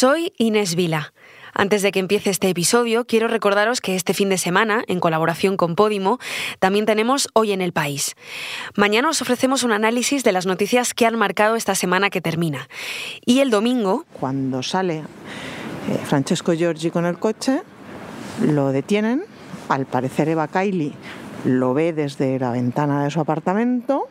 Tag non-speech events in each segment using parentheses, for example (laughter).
Soy Inés Vila. Antes de que empiece este episodio, quiero recordaros que este fin de semana, en colaboración con Podimo, también tenemos Hoy en el País. Mañana os ofrecemos un análisis de las noticias que han marcado esta semana que termina. Y el domingo... Cuando sale eh, Francesco Giorgi con el coche, lo detienen. Al parecer Eva Kaili lo ve desde la ventana de su apartamento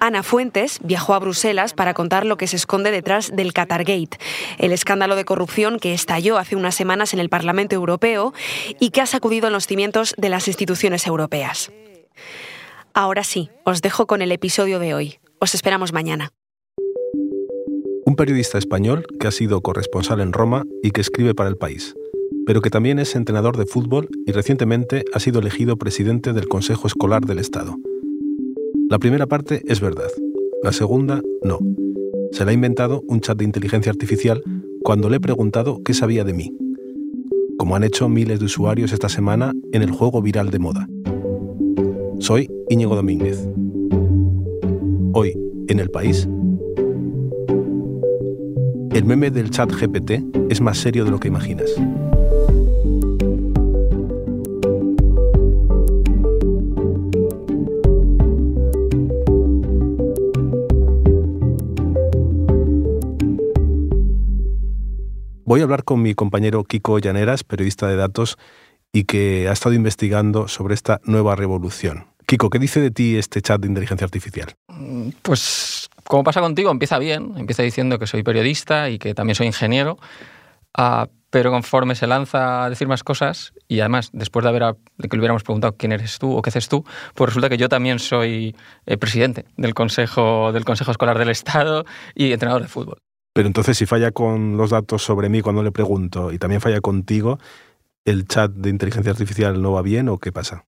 Ana Fuentes viajó a Bruselas para contar lo que se esconde detrás del Qatargate, el escándalo de corrupción que estalló hace unas semanas en el Parlamento Europeo y que ha sacudido los cimientos de las instituciones europeas. Ahora sí, os dejo con el episodio de hoy. Os esperamos mañana. Un periodista español que ha sido corresponsal en Roma y que escribe para el país, pero que también es entrenador de fútbol y recientemente ha sido elegido presidente del Consejo Escolar del Estado. La primera parte es verdad, la segunda no. Se le ha inventado un chat de inteligencia artificial cuando le he preguntado qué sabía de mí, como han hecho miles de usuarios esta semana en el juego viral de moda. Soy Íñigo Domínguez. Hoy, en el país, el meme del chat GPT es más serio de lo que imaginas. Voy a hablar con mi compañero Kiko Llaneras, periodista de datos, y que ha estado investigando sobre esta nueva revolución. Kiko, ¿qué dice de ti este chat de inteligencia artificial? Mm, pues, como pasa contigo, empieza bien. Empieza diciendo que soy periodista y que también soy ingeniero. Ah, pero conforme se lanza a decir más cosas, y además después de, haber, que le hubiéramos preguntado quién eres tú o qué haces tú, pues resulta que yo también soy eh, presidente del Consejo, del Consejo Escolar del Estado y entrenador de fútbol. Pero entonces si falla con los datos sobre mí cuando le pregunto y también falla contigo, ¿el chat de inteligencia artificial no va bien o qué pasa?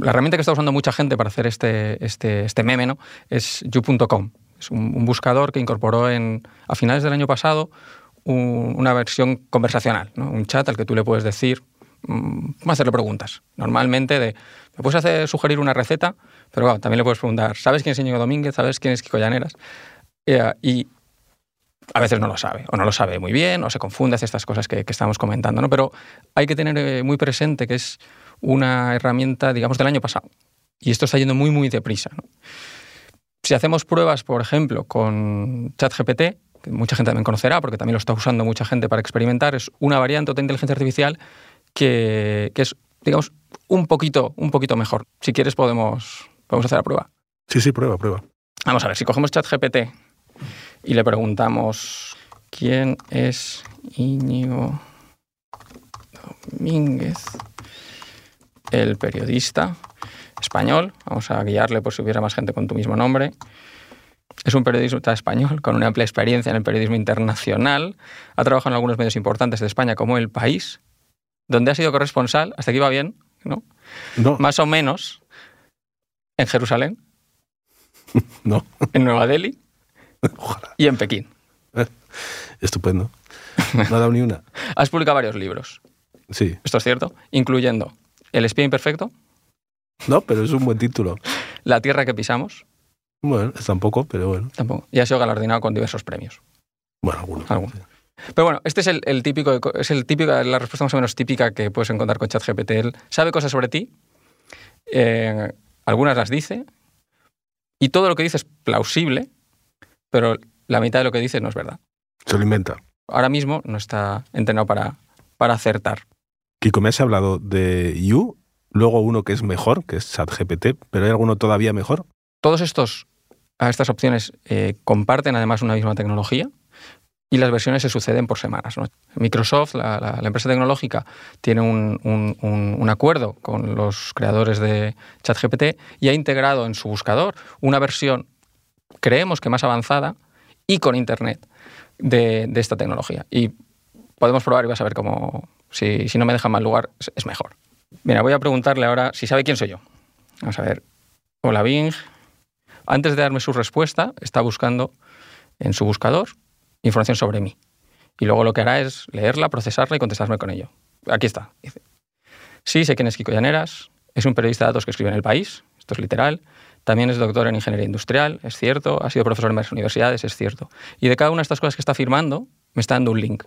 La herramienta que está usando mucha gente para hacer este, este, este meme ¿no? es you.com. Es un, buscador que incorporó en, a finales del año pasado una versión conversacional, un chat al que tú le puedes decir, mm, hacerle preguntas. Normalmente de, puedes hacer, sugerir una receta, pero también le puedes preguntar, ¿sabes quién es Íñigo Domínguez? ¿Sabes quién es Kiko Llaneras? Eh, y a veces no lo sabe, o no lo sabe muy bien, o se confunde, hace estas cosas que, estamos comentando, ¿no? Pero hay que tener eh, muy presente que es una herramienta, digamos, del año pasado. Y esto está yendo muy, muy deprisa. Si hacemos pruebas, por ejemplo, con ChatGPT, que mucha gente también conocerá, porque también lo está usando mucha gente para experimentar, es una variante de inteligencia artificial que, es, digamos, un poquito, un poquito mejor. Si quieres, podemos, podemos hacer la prueba. Sí, sí, prueba, prueba. Vamos a ver, si cogemos ChatGPT y le preguntamos quién es Íñigo Domínguez, el periodista español. Vamos a guiarle por si hubiera más gente con tu mismo nombre. Es un periodista español con una amplia experiencia en el periodismo internacional. Ha trabajado en algunos medios importantes de España como El País, donde ha sido corresponsal, hasta aquí va bien, ¿no? No. Más o menos en Jerusalén. (laughs) No. En Nueva Delhi y en Pekín. (laughs) Estupendo. No ha dado ni una. (laughs) Has publicado varios libros. Sí. Esto es cierto, incluyendo El espía imperfecto. No, pero es un buen título. (laughs) La tierra que pisamos. Bueno, tampoco, pero bueno. Tampoco. Y ha sido galardonado con diversos premios. Bueno, algunos. Pero bueno, este es el, típico, es el típico, la respuesta más o menos típica que puedes encontrar con ChatGPT. Él sabe cosas sobre ti, eh, algunas las dice, y todo lo que dice es plausible, pero la mitad de lo que dice no es verdad. Se lo inventa. Ahora mismo no está entrenado para, para acertar. Kiko, me has hablado de You, luego uno que es mejor, que es ChatGPT, pero ¿hay alguno todavía mejor? Todos estos, estas opciones eh, comparten además una misma tecnología y las versiones se suceden por semanas. Microsoft, la, empresa tecnológica, tiene un, un, acuerdo con los creadores de ChatGPT y ha integrado en su buscador una versión creemos que más avanzada y con Internet de, esta tecnología. Y podemos probar y vas a ver cómo, si, no me deja mal lugar, es, mejor. Mira, voy a preguntarle ahora si sabe quién soy yo. Vamos a ver. Hola Bing. Antes de darme su respuesta, está buscando en su buscador información sobre mí. Y luego lo que hará es leerla, procesarla y contestarme con ello. Aquí está. sí, sé quién es Kiko Llaneras. Es un periodista de datos que escribe en El País. Esto es literal. También es doctor en ingeniería industrial, es cierto. Ha sido profesor en varias universidades, es cierto. Y de cada una de estas cosas que está firmando, me está dando un link.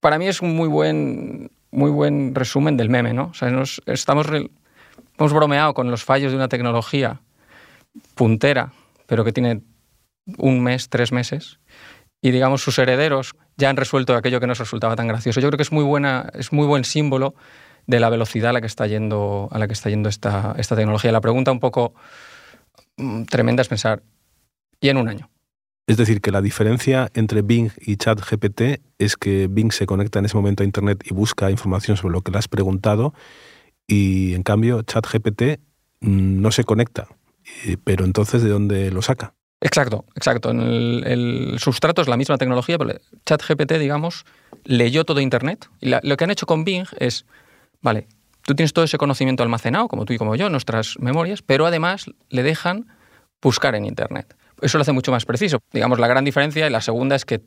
para mí es un muy buen, muy buen resumen del meme, ¿no? O sea, nos, estamos, hemos bromeado con los fallos de una tecnología puntera, pero que tiene un mes, tres meses, y digamos sus herederos ya han resuelto aquello que nos resultaba tan gracioso. Yo creo que es muy buena, es muy buen símbolo de la velocidad a la que está yendo, a la que está yendo esta, esta tecnología. La pregunta un poco tremenda es pensar, ¿y en un año? Es decir, que la diferencia entre Bing y ChatGPT es que Bing se conecta en ese momento a Internet y busca información sobre lo que le has preguntado y en cambio ChatGPT mm, no se conecta. Pero entonces, ¿de dónde lo saca? Exacto, exacto. El, sustrato es la misma tecnología, pero ChatGPT, digamos, leyó todo Internet. Y lo que han hecho con Bing es, vale, tú tienes todo ese conocimiento almacenado, como tú y como yo, en nuestras memorias, pero además le dejan buscar en Internet. Eso lo hace mucho más preciso. Digamos, la gran diferencia, y la segunda es que,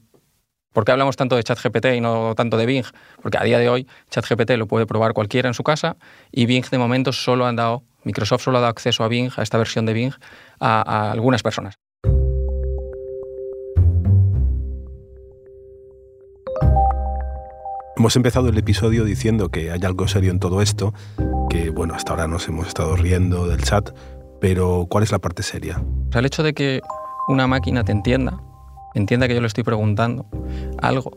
¿por qué hablamos tanto de ChatGPT y no tanto de Bing? Porque a día de hoy ChatGPT lo puede probar cualquiera en su casa y Bing de momento solo han dado, Microsoft solo ha dado acceso a Bing, a esta versión de Bing, a algunas personas. Hemos empezado el episodio diciendo que hay algo serio en todo esto, que bueno, hasta ahora nos hemos estado riendo del chat, pero ¿cuál es la parte seria? el hecho de que una máquina te entienda, entienda que yo le estoy preguntando algo,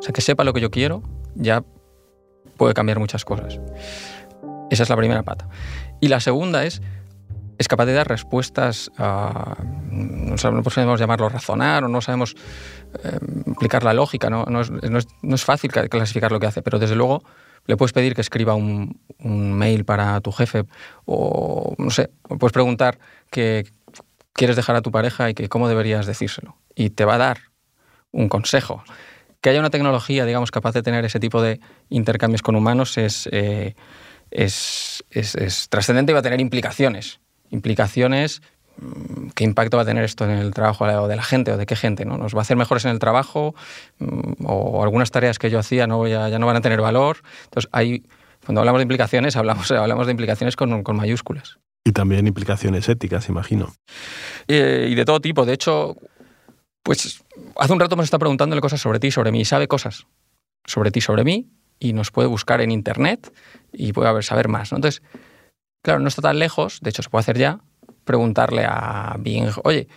o sea, que sepa lo que yo quiero, ya puede cambiar muchas cosas. Esa es la primera pata. Y la segunda es es capaz de dar respuestas a, no sabemos llamarlo razonar o no sabemos eh, explicar la lógica, ¿no? No, es, fácil clasificar lo que hace, pero desde luego le puedes pedir que escriba un, mail para tu jefe o, no sé, puedes preguntar que quieres dejar a tu pareja y que cómo deberías decírselo. Y te va a dar un consejo. Que haya una tecnología, digamos, capaz de tener ese tipo de intercambios con humanos es, eh, es, es trascendente y va a tener implicaciones implicaciones, mm, qué impacto va a tener esto en el trabajo de la gente o de qué gente, ¿no? ¿Nos va a hacer mejores en el trabajo mm, o algunas tareas que yo hacía no ya no van a tener valor? Entonces, hay, cuando hablamos de implicaciones, hablamos, (laughs) hablamos de implicaciones con, con mayúsculas. Y también implicaciones éticas, imagino. y de todo tipo. De hecho, pues hace un rato me está preguntándole cosas sobre ti, sobre mí, y sabe cosas sobre ti, sobre mí, y nos puede buscar en Internet y puede saber más. ¿no? Entonces, Claro, no está tan lejos, de hecho se puede hacer ya, preguntarle a Bing, oye,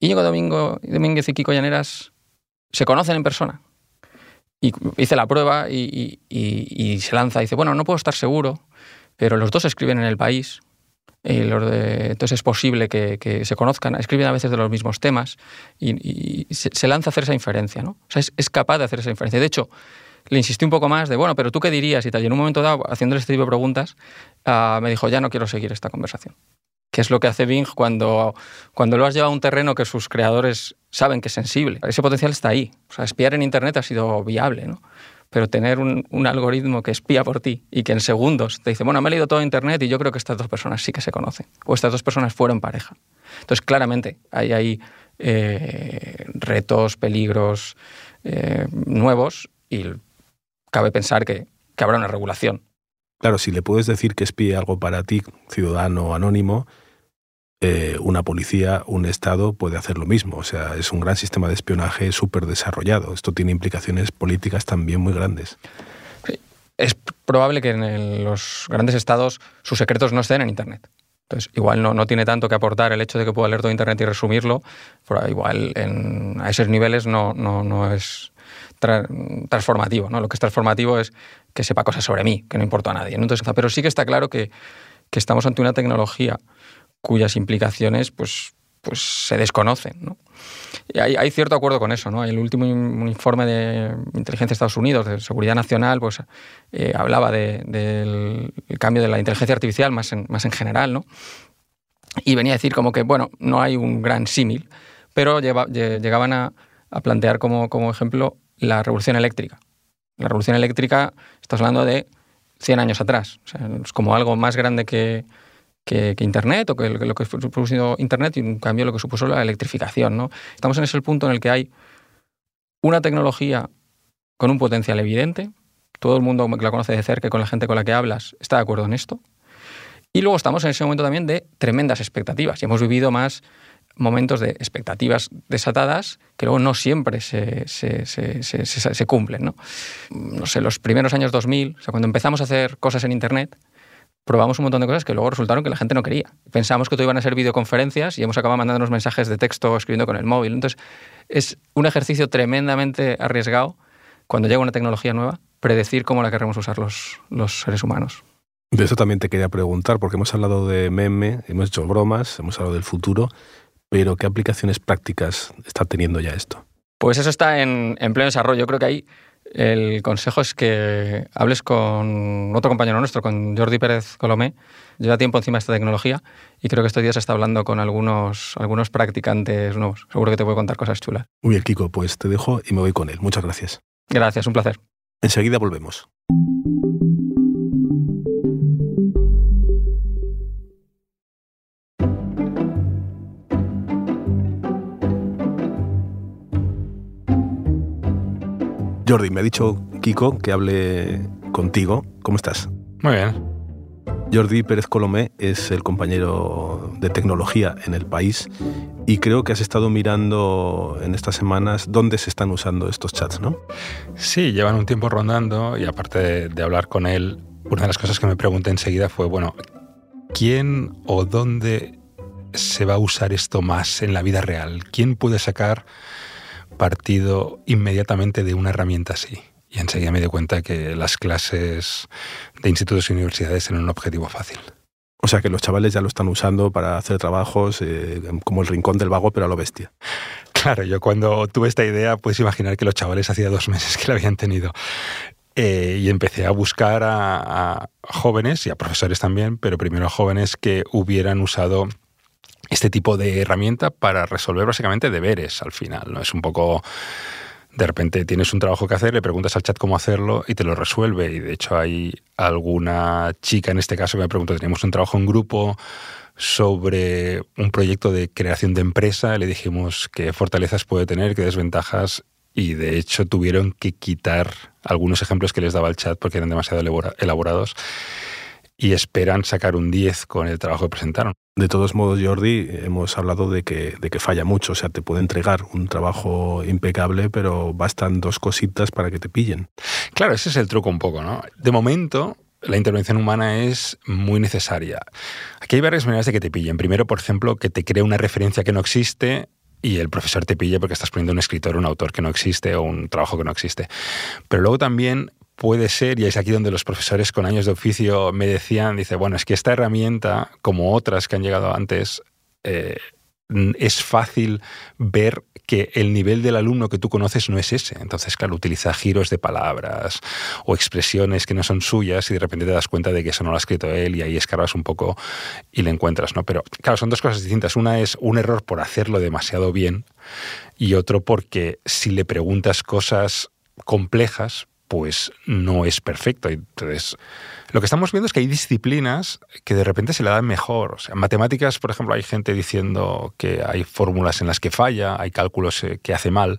Íñigo Domingo, Domínguez y Kiko Llaneras se conocen en persona. Y hice la prueba y, se lanza y dice, bueno, no puedo estar seguro, pero los dos escriben en el país, entonces es posible que, se conozcan, escriben a veces de los mismos temas y, se, lanza a hacer esa inferencia, ¿no? O sea, es, es capaz de hacer esa inferencia. De hecho, le insistí un poco más de, bueno, pero tú qué dirías y tal. Y en un momento dado, haciéndole este tipo de preguntas, ah, me dijo, ya no quiero seguir esta conversación. Que es lo que hace Bing cuando, cuando lo has llevado a un terreno que sus creadores saben que es sensible. Ese potencial está ahí. O sea, espiar en Internet ha sido viable. Pero tener un, un, algoritmo que espía por ti y que en segundos te dice, bueno, me he leído todo Internet y yo creo que estas dos personas sí que se conocen. O estas dos personas fueron pareja. Entonces, claramente, hay ahí eh, retos, peligros eh, nuevos y cabe pensar que, habrá una regulación. Claro, si le puedes decir que espíe algo para ti, ciudadano anónimo, eh, una policía, un Estado puede hacer lo mismo. O sea, es un gran sistema de espionaje súper desarrollado. Esto tiene implicaciones políticas también muy grandes. Es probable que en los grandes estados sus secretos no estén en Internet. Entonces, igual no, no, tiene tanto que aportar el hecho de que pueda leer todo Internet y resumirlo, pero igual en, a esos niveles no, no, no es transformativo. ¿no? Lo que es transformativo es que sepa cosas sobre mí, que no importa a nadie. Entonces, pero sí que está claro que, que, estamos ante una tecnología cuyas implicaciones pues, pues se desconocen. ¿no? Y hay, cierto acuerdo con eso. ¿no? El último informe de inteligencia de Estados Unidos, de seguridad nacional, pues eh, hablaba de, del cambio de la inteligencia artificial más en, más en general. ¿no? Y venía a decir como que, bueno, no hay un gran símil, pero llegaban a, a plantear como, como ejemplo la revolución eléctrica. La revolución eléctrica, estás hablando de 100 años atrás. es como algo más grande que, que, Internet o que lo que producido Internet y un cambio lo que supuso la electrificación. ¿no? Estamos en ese punto en el que hay una tecnología con un potencial evidente. Todo el mundo que la conoce de cerca y con la gente con la que hablas está de acuerdo en esto. Y luego estamos en ese momento también de tremendas expectativas. Y hemos vivido más momentos de expectativas desatadas que luego no siempre se, cumplen. ¿no? sé, los primeros años 2000, o cuando empezamos a hacer cosas en Internet, probamos un montón de cosas que luego resultaron que la gente no quería. Pensamos que todo iban a ser videoconferencias y hemos acabado mandándonos mensajes de texto escribiendo con el móvil. Entonces, es un ejercicio tremendamente arriesgado cuando llega una tecnología nueva, predecir cómo la queremos usar los, los seres humanos. De eso también te quería preguntar, porque hemos hablado de meme, hemos hecho bromas, hemos hablado del futuro, pero ¿qué aplicaciones prácticas está teniendo ya esto? Pues eso está en, en pleno desarrollo. Yo creo que ahí el consejo es que hables con otro compañero nuestro, con Jordi Pérez Colomé. Lleva tiempo encima de esta tecnología y creo que estos días está hablando con algunos, algunos practicantes nuevos. Seguro que te puede contar cosas chulas. Muy bien, Kiko, pues te dejo y me voy con él. Muchas gracias. Gracias, un placer. Enseguida volvemos. Jordi, me ha dicho Kiko que hable contigo. ¿Cómo estás? Muy bien. Jordi Pérez Colomé es el compañero de tecnología en el país y creo que has estado mirando en estas semanas dónde se están usando estos chats, ¿no? Sí, llevan un tiempo rondando y aparte de, hablar con él, una de las cosas que me pregunté enseguida fue, bueno, ¿quién o dónde se va a usar esto más en la vida real? ¿Quién puede sacar partido inmediatamente de una herramienta así. Y enseguida me di cuenta que las clases de institutos y universidades eran un objetivo fácil. O sea que los chavales ya lo están usando para hacer trabajos eh, como el rincón del vago, pero a lo bestia. Claro, yo cuando tuve esta idea, puedes imaginar que los chavales hacía dos (laughs) meses que la habían tenido. Eh, y empecé a buscar a, a jóvenes y a profesores también, pero primero a jóvenes que hubieran usado este tipo de herramienta para resolver básicamente deberes al final. ¿no? Es un poco de repente tienes un trabajo que hacer, le preguntas al chat cómo hacerlo y te lo resuelve. Y de hecho hay alguna chica en este caso que me preguntó, teníamos un trabajo en grupo sobre un proyecto de creación de empresa, le dijimos qué fortalezas puede tener, qué desventajas, y de hecho tuvieron que quitar algunos ejemplos que les daba el chat porque eran demasiado elaborados y esperan sacar un 10 con el trabajo que presentaron. De todos modos, Jordi, hemos hablado de que, de que falla mucho, o sea, te puede entregar un trabajo impecable, pero bastan dos cositas para que te pillen. Claro, ese es el truco un poco, ¿no? De momento, la intervención humana es muy necesaria. Aquí hay varias maneras de que te pillen. Primero, por ejemplo, que te cree una referencia que no existe y el profesor te pille porque estás poniendo un escritor, un autor que no existe o un trabajo que no existe. Pero luego también puede ser, y es aquí donde los profesores con años de oficio me decían, dice, bueno, es que esta herramienta, como otras que han llegado antes, eh, es fácil ver que el nivel del alumno que tú conoces no es ese. Entonces, claro, utiliza giros de palabras o expresiones que no son suyas y de repente te das cuenta de que eso no lo ha escrito él y ahí escarbas un poco y le encuentras, ¿no? Pero claro, son dos cosas distintas. Una es un error por hacerlo demasiado bien y otro porque si le preguntas cosas complejas, pues no es perfecto. Entonces, lo que estamos viendo es que hay disciplinas que de repente se le dan mejor. En matemáticas, por ejemplo, hay gente diciendo que hay fórmulas en las que falla, hay cálculos eh, que hace mal,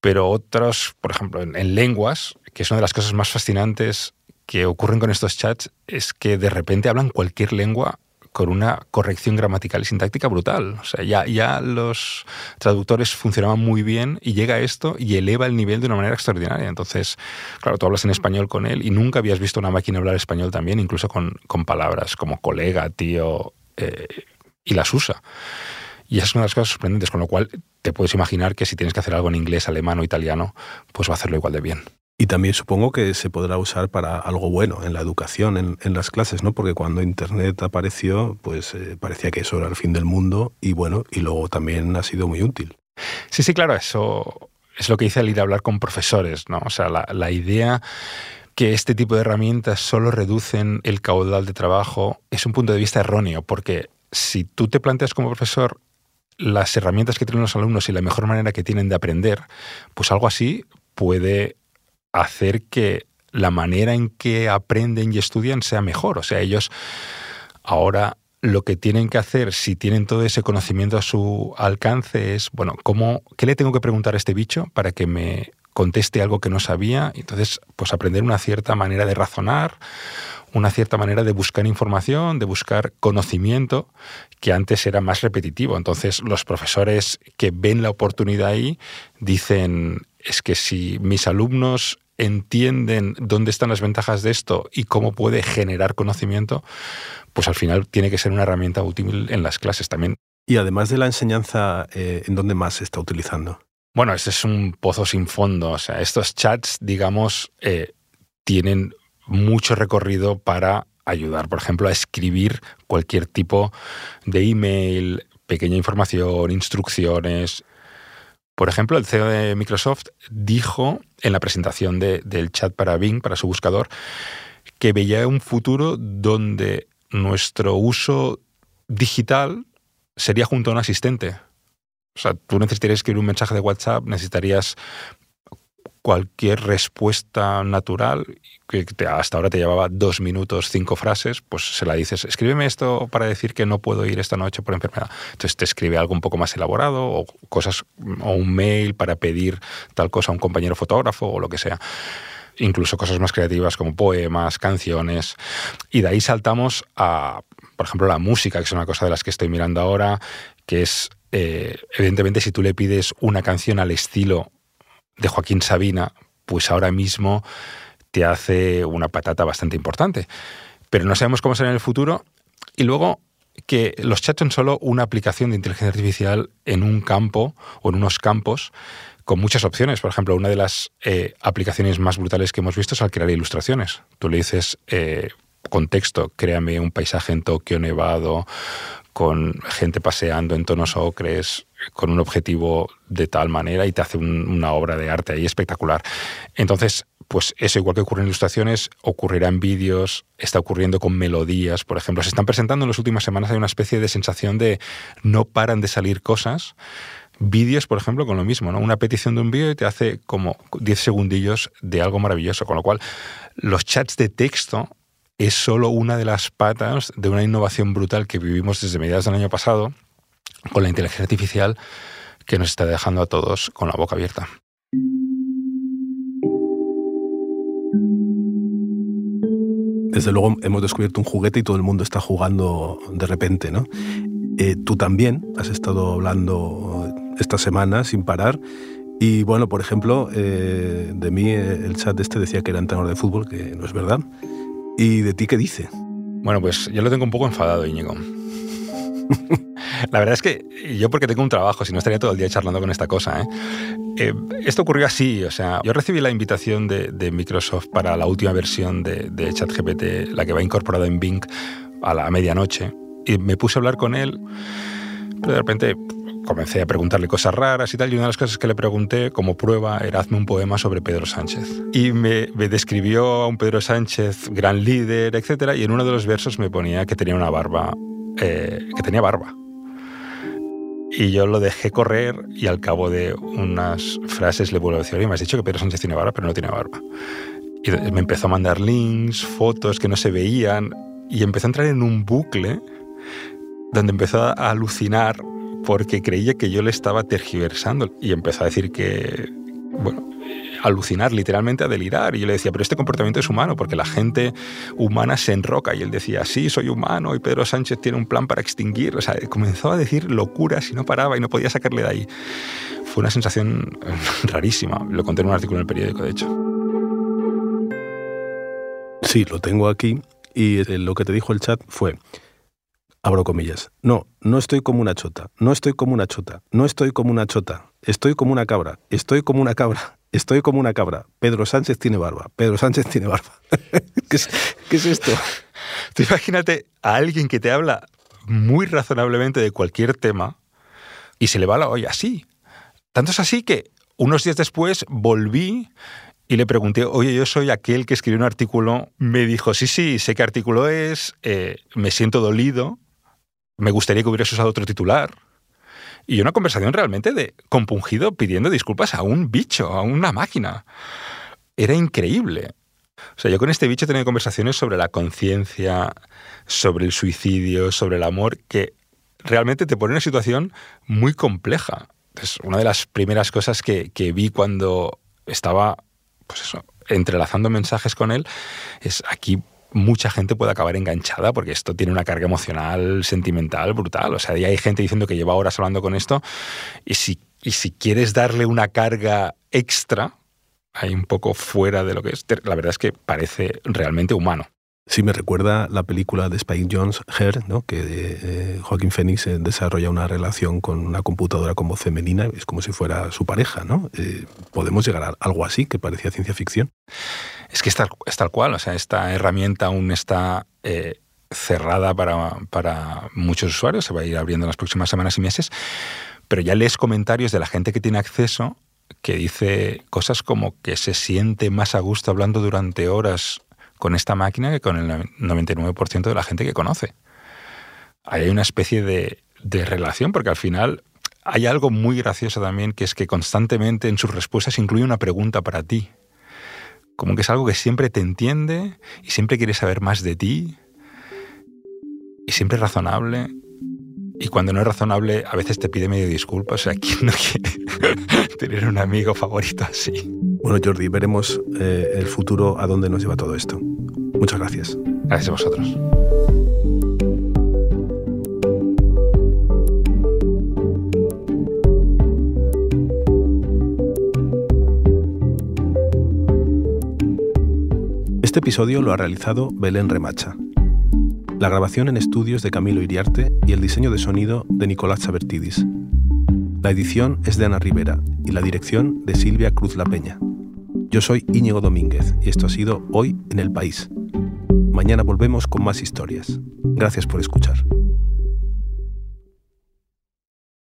pero otros, por ejemplo, en lenguas, que es una de las cosas más fascinantes que ocurren con estos chats, es que de repente hablan cualquier lengua con una corrección gramatical y sintáctica brutal. O sea, ya, ya los traductores funcionaban muy bien y llega esto y eleva el nivel de una manera extraordinaria. Entonces, claro, tú hablas en español con él y nunca habías visto una máquina hablar español también, incluso con, con palabras como colega, tío, eh, y las usa. Y es una de las cosas sorprendentes, con lo cual te puedes imaginar que si tienes que hacer algo en inglés, alemán o italiano, pues va a hacerlo igual de bien. Y también supongo que se podrá usar para algo bueno en la educación, en, las clases, ¿no? Porque cuando Internet apareció, pues eh, parecía que eso era el fin del mundo y bueno, y luego también ha sido muy útil. Sí, sí, claro, eso es lo que dice el ir a hablar con profesores, ¿no? O sea, la idea que este tipo de herramientas solo reducen el caudal de trabajo es un punto de vista erróneo, porque si tú te planteas como profesor las herramientas que tienen los alumnos y la mejor manera que tienen de aprender, pues algo así puede hacer que la manera en que aprenden y estudian sea mejor. O sea, ellos ahora lo que tienen que hacer, si tienen todo ese conocimiento a su alcance, es, bueno, ¿cómo, ¿qué le tengo que preguntar a este bicho para que me conteste algo que no sabía. Entonces, pues aprender una cierta manera de razonar, una cierta manera de buscar información, de buscar conocimiento, que antes era más repetitivo. Entonces, los profesores que ven la oportunidad ahí dicen, es que si mis alumnos entienden dónde están las ventajas de esto y cómo puede generar conocimiento, pues al final tiene que ser una herramienta útil en las clases también. Y además de la enseñanza, eh, ¿en dónde más se está utilizando? Bueno, este es un pozo sin fondo. O sea, estos chats, digamos, eh, tienen mucho recorrido para ayudar, por ejemplo, a escribir cualquier tipo de email, pequeña información, instrucciones. Por ejemplo, el CEO de Microsoft dijo en la presentación del chat para Bing, para su buscador, que veía un futuro donde nuestro uso digital sería junto a un asistente. O sea, tú necesitarías escribir un mensaje de WhatsApp, necesitarías cualquier respuesta natural que hasta ahora te llevaba dos minutos, cinco frases, pues se la dices, escríbeme esto para decir que no puedo ir esta noche por enfermedad. Entonces te escribe algo un poco más elaborado o cosas o un mail para pedir tal cosa a un compañero fotógrafo o lo que sea. Incluso cosas más creativas como poemas, canciones. Y de ahí saltamos a, por ejemplo, la música, que es una cosa de las que estoy mirando ahora, que es, eh, evidentemente, si tú le pides una canción al estilo de Joaquín Sabina, pues ahora mismo te hace una patata bastante importante. Pero no sabemos cómo será en el futuro. Y luego que los chats son solo una aplicación de inteligencia artificial en un campo o en unos campos con muchas opciones. Por ejemplo, una de las eh, aplicaciones más brutales que hemos visto es al crear ilustraciones. Tú le dices eh, contexto, créame un paisaje en Tokio nevado, con gente paseando en tonos ocres, con un objetivo de tal manera y te hace una obra de arte ahí espectacular. Entonces, pues eso, igual que ocurre en ilustraciones, ocurrirá en vídeos, está ocurriendo con melodías, por ejemplo. Se están presentando en las últimas semanas, hay una especie de sensación de no paran de salir cosas. Vídeos, por ejemplo, con lo mismo, ¿no? Una petición de un vídeo y te hace como 10 segundillos de algo maravilloso. Con lo cual, los chats de texto es solo una de las patas de una innovación brutal que vivimos desde mediados del año pasado con la inteligencia artificial que nos está dejando a todos con la boca abierta. Desde luego hemos descubierto un juguete y todo el mundo está jugando de repente, ¿no? Eh, tú también has estado hablando esta semana sin parar y bueno, por ejemplo, eh, de mí eh, el chat este decía que era entrenador de fútbol, que no es verdad. ¿Y de ti qué dice? Bueno, pues yo lo tengo un poco enfadado, Íñigo. La verdad es que yo porque tengo un trabajo, si no estaría todo el día charlando con esta cosa. ¿eh? Eh, esto ocurrió así, o sea, yo recibí la invitación de, Microsoft para la última versión de, de, ChatGPT, la que va incorporada en Bing a la medianoche, y me puse a hablar con él, pero de repente comencé a preguntarle cosas raras y tal, y una de las cosas que le pregunté como prueba era hazme un poema sobre Pedro Sánchez. Y me, describió a un Pedro Sánchez, gran líder, etc. Y en uno de los versos me ponía que tenía una barba, eh, que tenía barba. Y yo lo dejé correr y al cabo de unas frases le vuelvo a decir, oye, me has dicho que Pedro Sánchez tiene barba, pero no tiene barba. Y me empezó a mandar links, fotos que no se veían, y empezó a entrar en un bucle donde empezó a alucinar porque creía que yo le estaba tergiversando y empezó a decir que, bueno, alucinar, literalmente a delirar. Y yo le decía, pero este comportamiento es humano, porque la gente humana se enroca. Y él decía, sí, soy humano y Pedro Sánchez tiene un plan para extinguir. O sea, comenzó a decir locuras y no paraba y no podía sacarle de ahí. Fue una sensación (laughs) rarísima. Lo conté en un artículo en el periódico, de hecho. Sí, lo tengo aquí. Y eh, lo que te dijo el chat fue, abro comillas. No, no estoy como una chota, no estoy como una chota, no estoy como una chota, estoy como una cabra, estoy como una cabra, estoy como una cabra. Pedro Sánchez tiene barba, Pedro Sánchez tiene barba. (laughs) ¿Qué, es, esto? Tú imagínate a alguien que te habla muy razonablemente de cualquier tema y se le va la olla así. Tanto es así que unos días después volví y le pregunté, oye, yo soy aquel que escribió un artículo. Me dijo, sí, sí, sé qué artículo es, eh, me siento dolido, me gustaría que hubieras usado otro titular. Y una conversación realmente de compungido pidiendo disculpas a un bicho, a una máquina. Era increíble. O sea, yo con este bicho he tenido conversaciones sobre la conciencia, sobre el suicidio, sobre el amor, que realmente te pone en una situación muy compleja. Es una de las primeras cosas que, que vi cuando estaba, pues eso, entrelazando mensajes con él, es aquí mucha gente puede acabar enganchada porque esto tiene una carga emocional, sentimental, brutal. O sea, hay gente diciendo que lleva horas hablando con esto y si, y si quieres darle una carga extra, hay un poco fuera de lo que es, la verdad es que parece realmente humano. Sí, me recuerda la película de Spike Jones, Her, ¿no? que eh, Joaquín Phoenix eh, desarrolla una relación con una computadora como femenina, es como si fuera su pareja. ¿no? Eh, ¿Podemos llegar a algo así que parecía ciencia ficción? Es que es tal, cual, o sea, esta herramienta aún está cerrada para, muchos usuarios, se va a ir abriendo en las próximas semanas y meses, pero ya lees comentarios de la gente que tiene acceso que dice cosas como que se siente más a gusto hablando durante horas con esta máquina que con el 99% de la gente que conoce. hay una especie de relación, porque al final hay algo muy gracioso también, que es que constantemente en sus respuestas incluye una pregunta para ti. Como que es algo que siempre te entiende y siempre quiere saber más de ti y siempre es razonable. Y cuando no es razonable, a veces te pide medio disculpas. O sea, (laughs) ¿quién no quiere (laughs) tener un amigo favorito así? Bueno, Jordi, veremos eh, el futuro a dónde nos lleva todo esto. Muchas gracias. Gracias a vosotros. Este episodio lo ha realizado Belén Remacha. La grabación en estudios de Camilo Iriarte y el diseño de sonido de Nicolás Sabertidis. La edición es de Ana Rivera y la dirección de Silvia Cruz La Peña. Yo soy Íñigo Domínguez y esto ha sido Hoy en el País. Mañana volvemos con más historias. Gracias por escuchar.